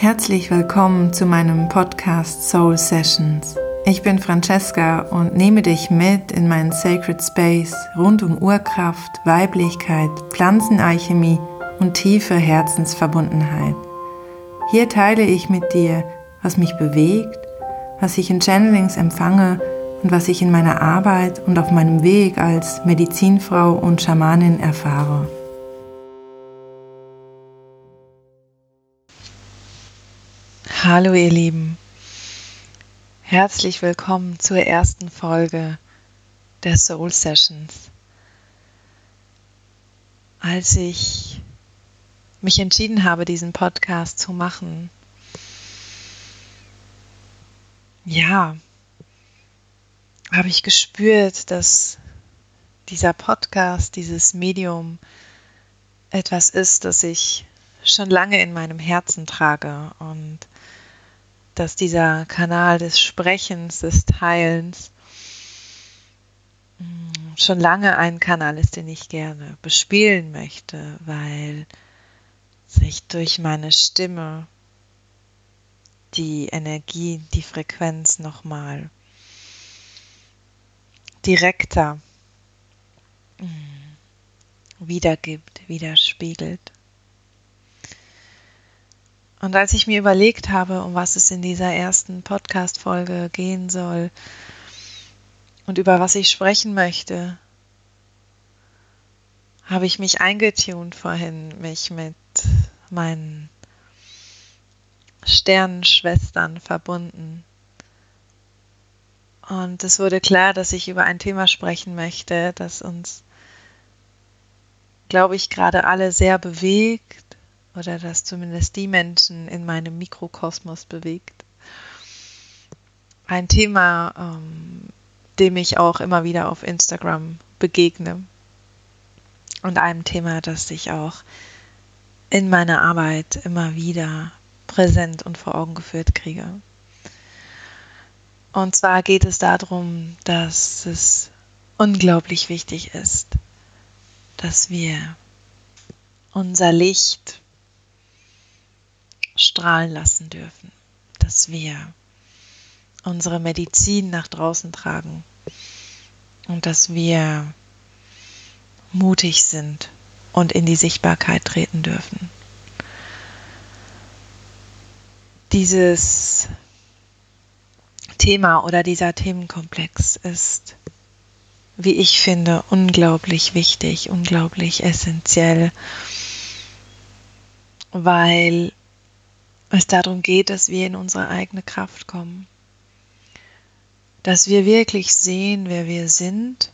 Herzlich willkommen zu meinem Podcast Soul Sessions. Ich bin Francesca und nehme dich mit in meinen Sacred Space rund um Urkraft, Weiblichkeit, Pflanzenalchemie und tiefe Herzensverbundenheit. Hier teile ich mit dir, was mich bewegt, was ich in Channelings empfange und was ich in meiner Arbeit und auf meinem Weg als Medizinfrau und Schamanin erfahre. Hallo ihr Lieben, herzlich willkommen zur ersten Folge der Soul Sessions. Als ich mich entschieden habe, diesen Podcast zu machen, ja, habe ich gespürt, dass dieser Podcast, dieses Medium etwas ist, das ich schon lange in meinem Herzen trage und dass dieser Kanal des Sprechens, des Teilens mm, schon lange ein Kanal ist, den ich gerne bespielen möchte, weil sich durch meine Stimme die Energie, die Frequenz nochmal direkter mm, wiedergibt, widerspiegelt. Und als ich mir überlegt habe, um was es in dieser ersten Podcast-Folge gehen soll und über was ich sprechen möchte, habe ich mich eingetunt vorhin, mich mit meinen Sternenschwestern verbunden. Und es wurde klar, dass ich über ein Thema sprechen möchte, das uns, glaube ich, gerade alle sehr bewegt oder das zumindest die Menschen in meinem Mikrokosmos bewegt. Ein Thema, ähm, dem ich auch immer wieder auf Instagram begegne und einem Thema, das ich auch in meiner Arbeit immer wieder präsent und vor Augen geführt kriege. Und zwar geht es darum, dass es unglaublich wichtig ist, dass wir unser Licht strahlen lassen dürfen, dass wir unsere Medizin nach draußen tragen und dass wir mutig sind und in die Sichtbarkeit treten dürfen. Dieses Thema oder dieser Themenkomplex ist, wie ich finde, unglaublich wichtig, unglaublich essentiell, weil es darum geht, dass wir in unsere eigene Kraft kommen, dass wir wirklich sehen, wer wir sind,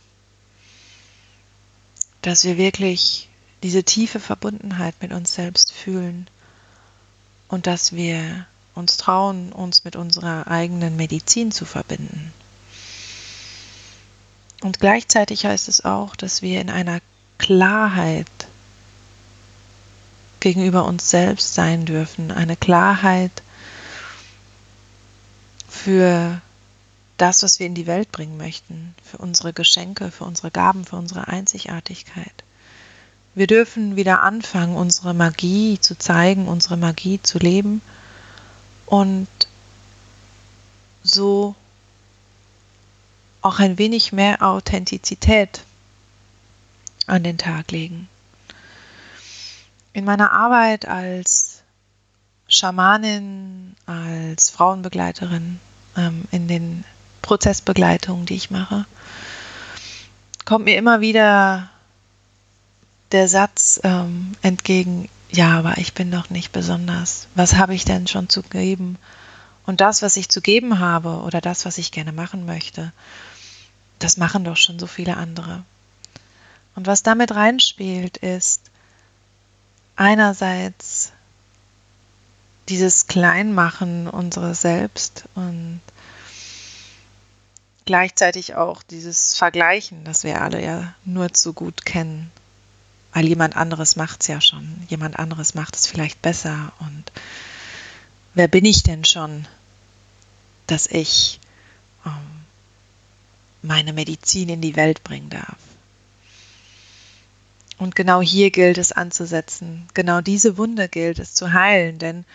dass wir wirklich diese tiefe Verbundenheit mit uns selbst fühlen. Und dass wir uns trauen, uns mit unserer eigenen Medizin zu verbinden. Und gleichzeitig heißt es auch, dass wir in einer Klarheit gegenüber uns selbst sein dürfen, eine Klarheit für das, was wir in die Welt bringen möchten, für unsere Geschenke, für unsere Gaben, für unsere Einzigartigkeit. Wir dürfen wieder anfangen, unsere Magie zu zeigen, unsere Magie zu leben und so auch ein wenig mehr Authentizität an den Tag legen. In meiner Arbeit als Schamanin, als Frauenbegleiterin, ähm, in den Prozessbegleitungen, die ich mache, kommt mir immer wieder der Satz ähm, entgegen, ja, aber ich bin doch nicht besonders. Was habe ich denn schon zu geben? Und das, was ich zu geben habe oder das, was ich gerne machen möchte, das machen doch schon so viele andere. Und was damit reinspielt, ist einerseits dieses Kleinmachen unseres Selbst und gleichzeitig auch dieses Vergleichen, das wir alle ja nur zu gut kennen weil jemand anderes macht es ja schon. Jemand anderes macht es vielleicht besser. Und wer bin ich denn schon, dass ich ähm, meine Medizin in die Welt bringen darf? Und genau hier gilt es anzusetzen. Genau diese Wunde gilt es zu heilen, denn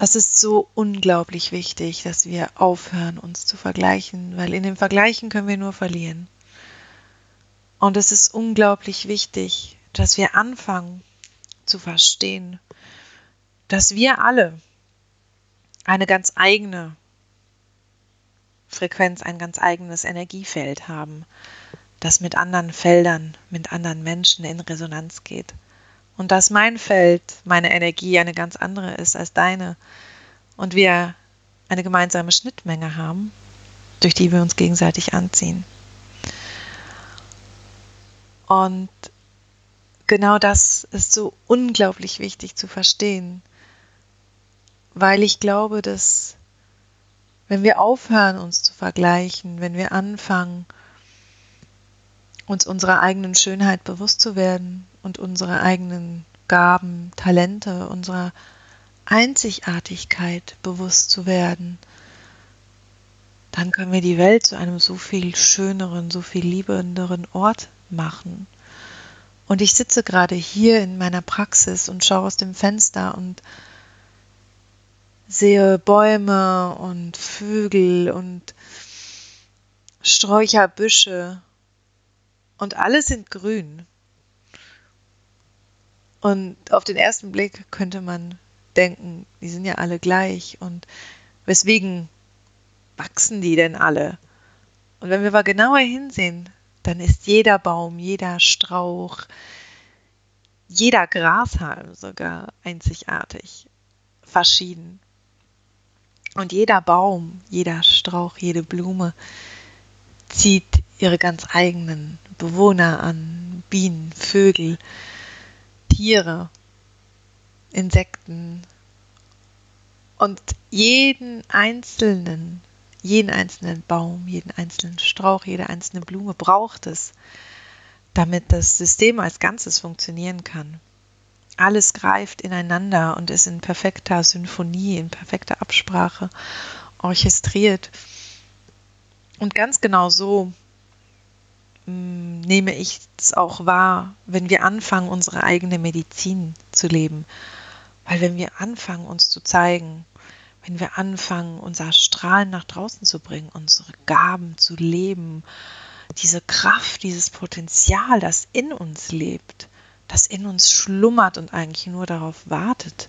Es ist so unglaublich wichtig, dass wir aufhören, uns zu vergleichen, weil in dem Vergleichen können wir nur verlieren. Und es ist unglaublich wichtig, dass wir anfangen zu verstehen, dass wir alle eine ganz eigene Frequenz, ein ganz eigenes Energiefeld haben, das mit anderen Feldern, mit anderen Menschen in Resonanz geht und dass mein Feld, meine Energie eine ganz andere ist als deine und wir eine gemeinsame Schnittmenge haben, durch die wir uns gegenseitig anziehen. Und genau das ist so unglaublich wichtig zu verstehen, weil ich glaube, dass wenn wir aufhören, uns zu vergleichen, wenn wir anfangen, uns unserer eigenen Schönheit bewusst zu werden und unserer eigenen Gaben, Talente, unserer Einzigartigkeit bewusst zu werden, dann können wir die Welt zu einem so viel schöneren, so viel liebenderen Ort machen. Und ich sitze gerade hier in meiner Praxis und schaue aus dem Fenster und sehe Bäume und Vögel und Sträucherbüsche und alle sind grün. Und auf den ersten Blick könnte man denken, die sind ja alle gleich und weswegen wachsen die denn alle? Und wenn wir mal genauer hinsehen, dann ist jeder Baum, jeder Strauch, jeder Grashalm sogar einzigartig, verschieden. Und jeder Baum, jeder Strauch, jede Blume zieht ihre ganz eigenen Bewohner an, Bienen, Vögel, Tiere, Insekten. Und jeden einzelnen, jeden einzelnen Baum, jeden einzelnen Strauch, jede einzelne Blume braucht es, damit das System als Ganzes funktionieren kann. Alles greift ineinander und ist in perfekter Symphonie, in perfekter Absprache orchestriert. Und ganz genau so nehme ich es auch wahr, wenn wir anfangen, unsere eigene Medizin zu leben. Weil wenn wir anfangen, uns zu zeigen, wenn wir anfangen, unser Strahlen nach draußen zu bringen, unsere Gaben zu leben, diese Kraft, dieses Potenzial, das in uns lebt, das in uns schlummert und eigentlich nur darauf wartet,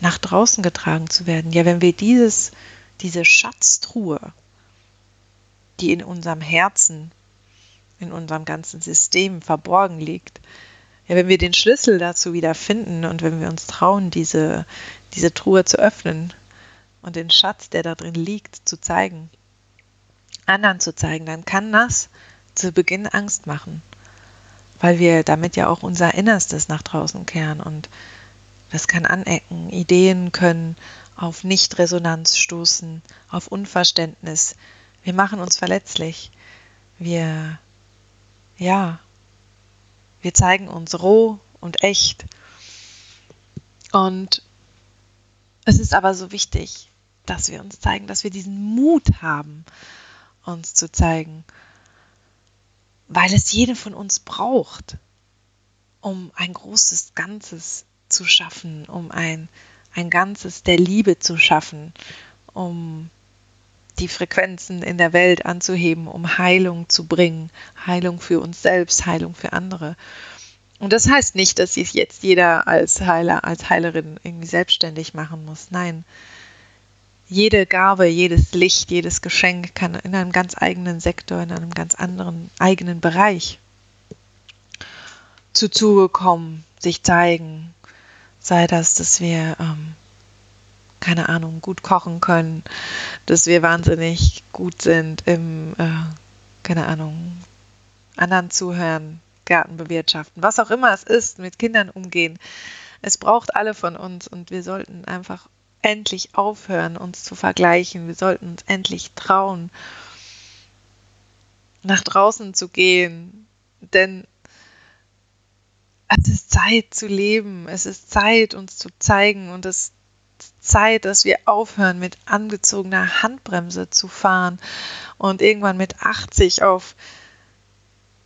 nach draußen getragen zu werden. Ja, wenn wir dieses, diese Schatztruhe, die in unserem Herzen in unserem ganzen System verborgen liegt. Ja, wenn wir den Schlüssel dazu wieder finden und wenn wir uns trauen, diese, diese Truhe zu öffnen und den Schatz, der da drin liegt, zu zeigen, anderen zu zeigen, dann kann das zu Beginn Angst machen, weil wir damit ja auch unser Innerstes nach draußen kehren und das kann anecken. Ideen können auf Nichtresonanz stoßen, auf Unverständnis. Wir machen uns verletzlich. Wir ja, wir zeigen uns roh und echt. Und es ist aber so wichtig, dass wir uns zeigen, dass wir diesen Mut haben, uns zu zeigen, weil es jede von uns braucht, um ein großes Ganzes zu schaffen, um ein, ein Ganzes der Liebe zu schaffen, um die Frequenzen in der Welt anzuheben, um Heilung zu bringen. Heilung für uns selbst, Heilung für andere. Und das heißt nicht, dass sich jetzt jeder als Heiler, als Heilerin irgendwie selbstständig machen muss. Nein. Jede Gabe, jedes Licht, jedes Geschenk kann in einem ganz eigenen Sektor, in einem ganz anderen eigenen Bereich zu Zuge kommen, sich zeigen. Sei das, dass wir ähm, keine Ahnung, gut kochen können, dass wir wahnsinnig gut sind im, äh, keine Ahnung, anderen zuhören, Garten bewirtschaften, was auch immer es ist, mit Kindern umgehen. Es braucht alle von uns und wir sollten einfach endlich aufhören, uns zu vergleichen. Wir sollten uns endlich trauen, nach draußen zu gehen, denn es ist Zeit zu leben, es ist Zeit, uns zu zeigen und es Zeit, dass wir aufhören, mit angezogener Handbremse zu fahren und irgendwann mit 80 auf,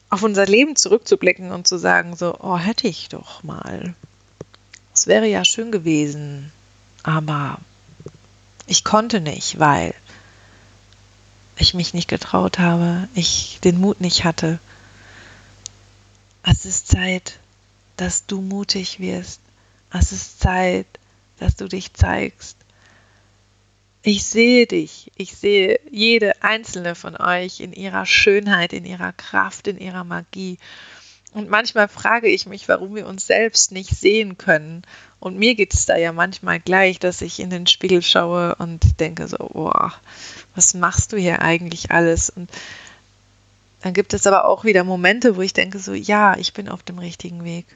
auf unser Leben zurückzublicken und zu sagen, so, oh, hätte ich doch mal. Es wäre ja schön gewesen, aber Ich konnte nicht, weil ich mich nicht getraut habe, ich den Mut nicht hatte. Es ist Zeit, dass du mutig wirst. Es ist Zeit, dass du dich zeigst. Ich sehe dich, ich sehe jede einzelne von euch in ihrer Schönheit, in ihrer Kraft, in ihrer Magie. Und manchmal frage ich mich, warum wir uns selbst nicht sehen können. Und mir geht es da ja manchmal gleich, dass ich in den Spiegel schaue und denke so, boah, was machst du hier eigentlich alles? Und dann gibt es aber auch wieder Momente, wo ich denke so, ja, ich bin auf dem richtigen Weg.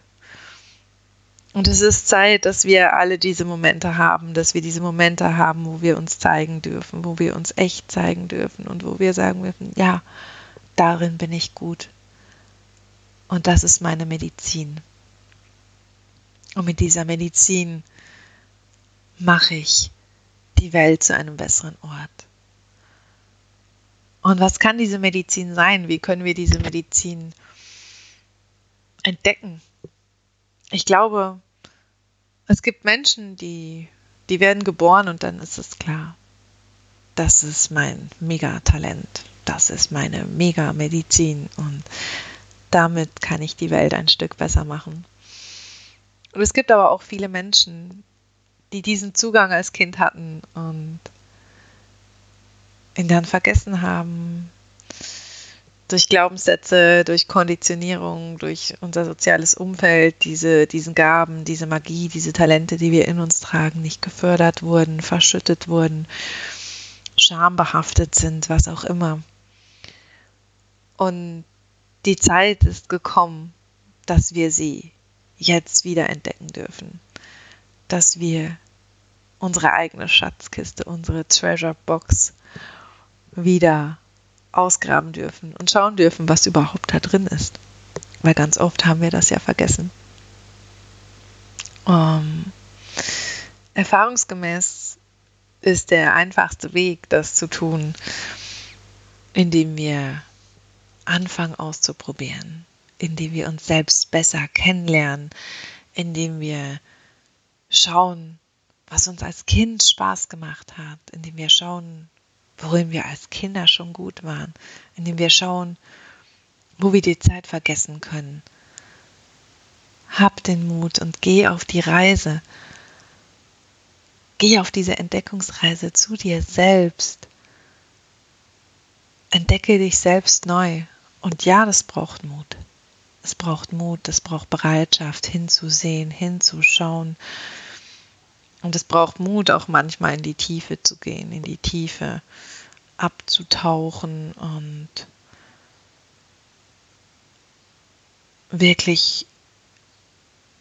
Und es ist Zeit, dass wir alle diese Momente haben, dass wir diese Momente haben, wo wir uns zeigen dürfen, wo wir uns echt zeigen dürfen und wo wir sagen dürfen, ja, darin bin ich gut. Und das ist meine Medizin. Und mit dieser Medizin mache ich die Welt zu einem besseren Ort. Und was kann diese Medizin sein? Wie können wir diese Medizin entdecken? Ich glaube, es gibt Menschen, die, die werden geboren und dann ist es klar, das ist mein Megatalent, das ist meine Mega-Medizin und damit kann ich die Welt ein Stück besser machen. Und es gibt aber auch viele Menschen, die diesen Zugang als Kind hatten und ihn dann vergessen haben, durch Glaubenssätze, durch Konditionierung, durch unser soziales Umfeld, diese, diesen Gaben, diese Magie, diese Talente, die wir in uns tragen, nicht gefördert wurden, verschüttet wurden, schambehaftet sind, was auch immer. Und die Zeit ist gekommen, dass wir sie jetzt wieder entdecken dürfen, dass wir unsere eigene Schatzkiste, unsere Treasure Box wieder ausgraben dürfen und schauen dürfen, was überhaupt da drin ist. Weil ganz oft haben wir das ja vergessen. Um, ähm, erfahrungsgemäß ist der einfachste Weg, das zu tun, indem wir anfangen auszuprobieren, indem wir uns selbst besser kennenlernen, indem wir schauen, was uns als Kind Spaß gemacht hat, indem wir schauen, worin wir als Kinder schon gut waren, indem wir schauen, wo wir die Zeit vergessen können. Hab den Mut und geh auf die Reise. Geh auf diese Entdeckungsreise zu dir selbst. Entdecke dich selbst neu. Und ja, das braucht Mut. Es braucht Mut, es braucht Bereitschaft, hinzusehen, hinzuschauen. Und es braucht Mut, auch manchmal in die Tiefe zu gehen, in die Tiefe abzutauchen und wirklich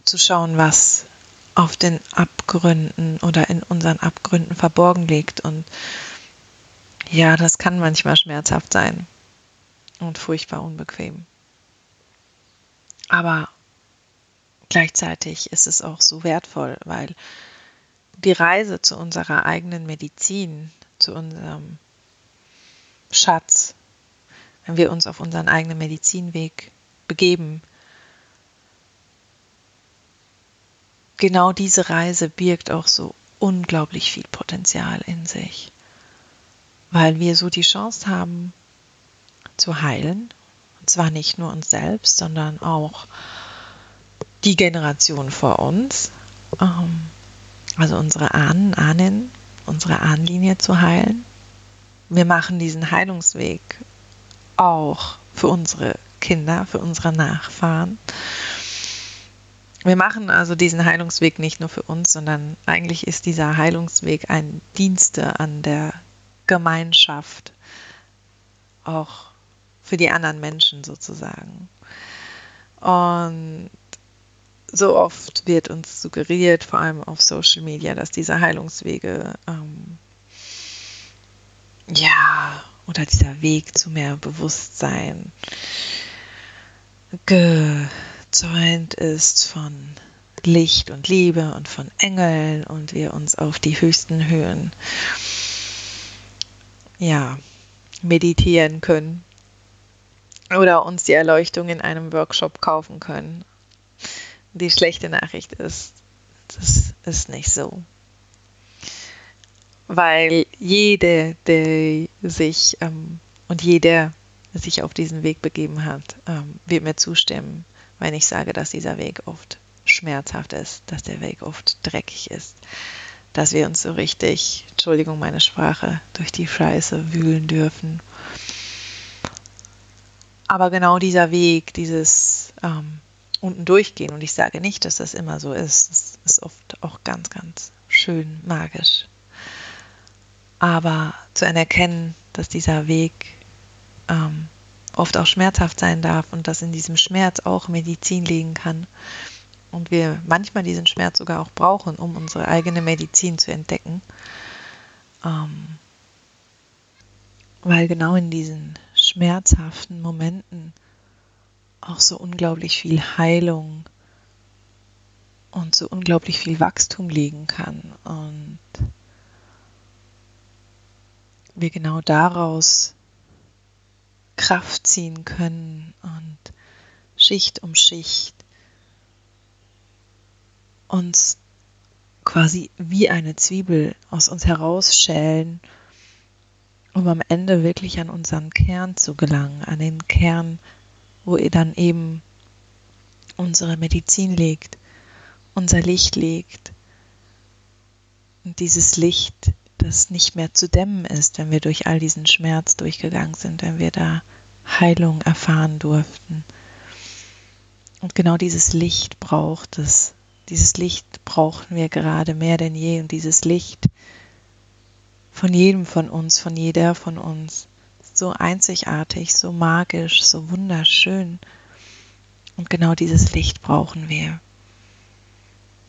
zu schauen, was auf den Abgründen oder in unseren Abgründen verborgen liegt. Und ja, das kann manchmal schmerzhaft sein und furchtbar unbequem. Aber gleichzeitig ist es auch so wertvoll, weil die Reise zu unserer eigenen Medizin, zu unserem Schatz, wenn wir uns auf unseren eigenen Medizinweg begeben, genau diese Reise birgt auch so unglaublich viel Potenzial in sich, weil wir so die Chance haben zu heilen, und zwar nicht nur uns selbst, sondern auch die Generation vor uns, ähm, also unsere Ahnen, Ahnen, unsere Ahnenlinie zu heilen. Wir machen diesen Heilungsweg auch für unsere Kinder, für unsere Nachfahren. Wir machen also diesen Heilungsweg nicht nur für uns, sondern eigentlich ist dieser Heilungsweg ein Dienste an der Gemeinschaft, auch für die anderen Menschen sozusagen. Und so oft wird uns suggeriert, vor allem auf Social Media, dass diese Heilungswege ähm, ja oder dieser Weg zu mehr Bewusstsein gezäunt ist von Licht und Liebe und von Engeln und wir uns auf die höchsten Höhen ja meditieren können oder uns die Erleuchtung in einem Workshop kaufen können. Die schlechte Nachricht ist, das ist nicht so. Weil jede, der sich ähm, und jeder sich auf diesen Weg begeben hat, ähm, wird mir zustimmen, wenn ich sage, dass dieser Weg oft schmerzhaft ist, dass der Weg oft dreckig ist, dass wir uns so richtig, Entschuldigung meine Sprache, durch die Scheiße wühlen dürfen. Aber genau dieser Weg, dieses ähm, unten durchgehen, und ich sage nicht, dass das immer so ist, das ist oft auch ganz, ganz schön magisch. Aber zu anerkennen, dass dieser Weg ähm, oft auch schmerzhaft sein darf und dass in diesem Schmerz auch Medizin liegen kann und wir manchmal diesen Schmerz sogar auch brauchen, um unsere eigene Medizin zu entdecken. Ähm, weil genau in diesen schmerzhaften Momenten auch so unglaublich viel Heilung und so unglaublich viel Wachstum liegen kann und wir genau daraus Kraft ziehen können und Schicht um Schicht uns quasi wie eine Zwiebel aus uns herausschälen, um am Ende wirklich an unseren Kern zu gelangen, an den Kern, wo ihr dann eben unsere Medizin liegt, unser Licht liegt. Und dieses Licht, das nicht mehr zu dämmen ist, wenn wir durch all diesen Schmerz durchgegangen sind, wenn wir da Heilung erfahren durften. Und genau dieses Licht braucht es, dieses Licht brauchen wir gerade mehr denn je und dieses Licht von jedem von uns, von jeder von uns, so einzigartig, so magisch, so wunderschön. Und genau dieses Licht brauchen wir,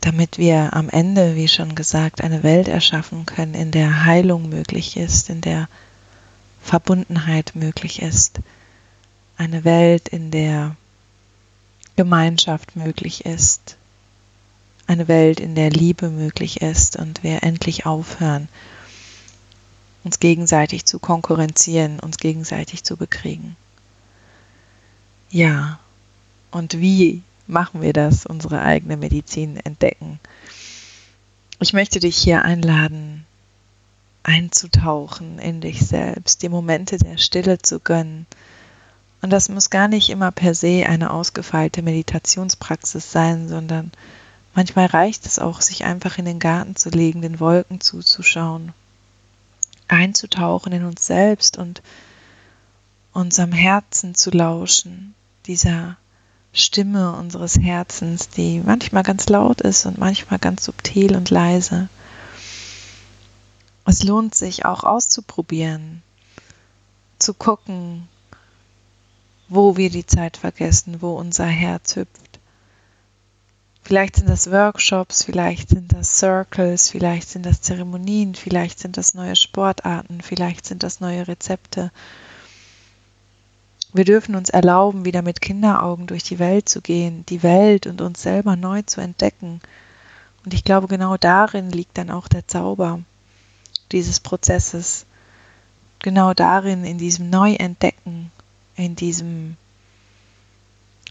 damit wir am Ende, wie schon gesagt, eine Welt erschaffen können, in der Heilung möglich ist, in der Verbundenheit möglich ist. Eine Welt, in der Gemeinschaft möglich ist, eine Welt, in der Liebe möglich ist und wir endlich aufhören, uns gegenseitig zu konkurrenzieren, uns gegenseitig zu bekriegen. Ja, und wie machen wir das, unsere eigene Medizin entdecken? Ich möchte dich hier einladen, einzutauchen in dich selbst, die Momente der Stille zu gönnen. Und das muss gar nicht immer per se eine ausgefeilte Meditationspraxis sein, sondern Manchmal reicht es auch, sich einfach in den Garten zu legen, den Wolken zuzuschauen, einzutauchen in uns selbst und unserem Herzen zu lauschen, dieser Stimme unseres Herzens, die manchmal ganz laut ist und manchmal ganz subtil und leise. Es lohnt sich auch auszuprobieren, zu gucken, wo wir die Zeit vergessen, wo unser Herz hüpft Vielleicht sind das Workshops, vielleicht sind das Circles, vielleicht sind das Zeremonien, vielleicht sind das neue Sportarten, vielleicht sind das neue Rezepte. Wir dürfen uns erlauben, wieder mit Kinderaugen durch die Welt zu gehen, die Welt und uns selber neu zu entdecken. Und ich glaube, genau darin liegt dann auch der Zauber dieses Prozesses. Genau darin, in diesem Neuentdecken, in diesem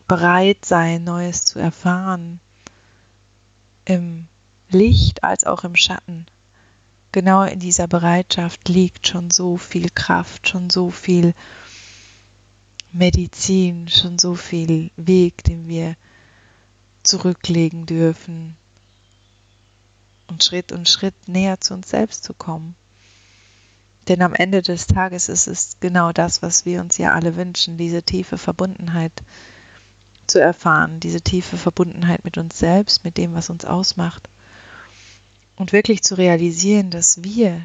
Bereitsein, Neues zu erfahren, im Licht als auch im Schatten. Genau in dieser Bereitschaft liegt schon so viel Kraft, schon so viel Medizin, schon so viel Weg, den wir zurücklegen dürfen und Schritt und Schritt näher zu uns selbst zu kommen. Denn am Ende des Tages ist es genau das, was wir uns ja alle wünschen, diese tiefe Verbundenheit zu erfahren, diese tiefe Verbundenheit mit uns selbst, mit dem, was uns ausmacht. Und wirklich zu realisieren, dass wir,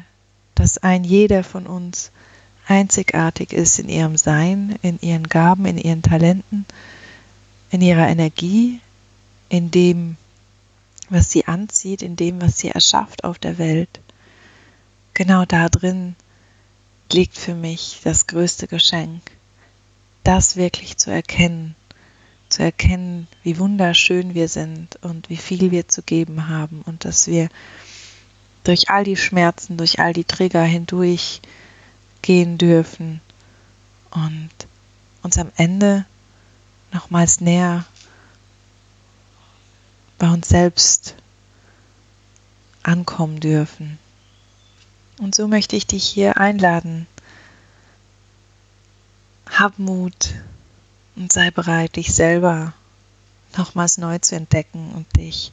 dass ein jeder von uns einzigartig ist in ihrem Sein, in ihren Gaben, in ihren Talenten, in ihrer Energie, in dem, was sie anzieht, in dem, was sie erschafft auf der Welt. Genau da drin liegt für mich das größte Geschenk, das wirklich zu erkennen zu erkennen, wie wunderschön wir sind und wie viel wir zu geben haben und dass wir durch all die Schmerzen, durch all die Trigger hindurch gehen dürfen und uns am Ende nochmals näher bei uns selbst ankommen dürfen. Und so möchte ich dich hier einladen. Hab Mut und sei bereit, dich selber nochmals neu zu entdecken und dich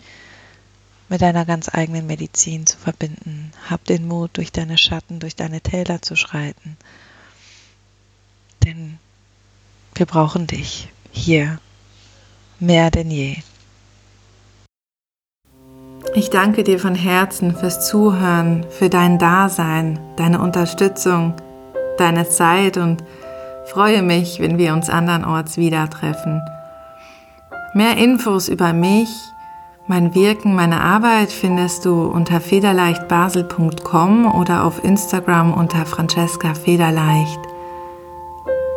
mit deiner ganz eigenen Medizin zu verbinden. Hab den Mut, durch deine Schatten, durch deine Täler zu schreiten. Denn wir brauchen dich hier mehr denn je. Ich danke dir von Herzen fürs Zuhören, für dein Dasein, deine Unterstützung, deine Zeit und freue mich, wenn wir uns andernorts wieder treffen. Mehr Infos über mich, mein Wirken, meine Arbeit findest du unter federleichtbasel.com oder auf Instagram unter Francesca Federleicht.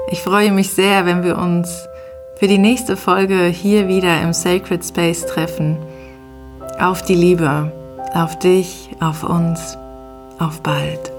Ich freue mich sehr, wenn wir uns für die nächste Folge hier wieder im Sacred Space treffen. Auf die Liebe, auf dich, auf uns, auf bald.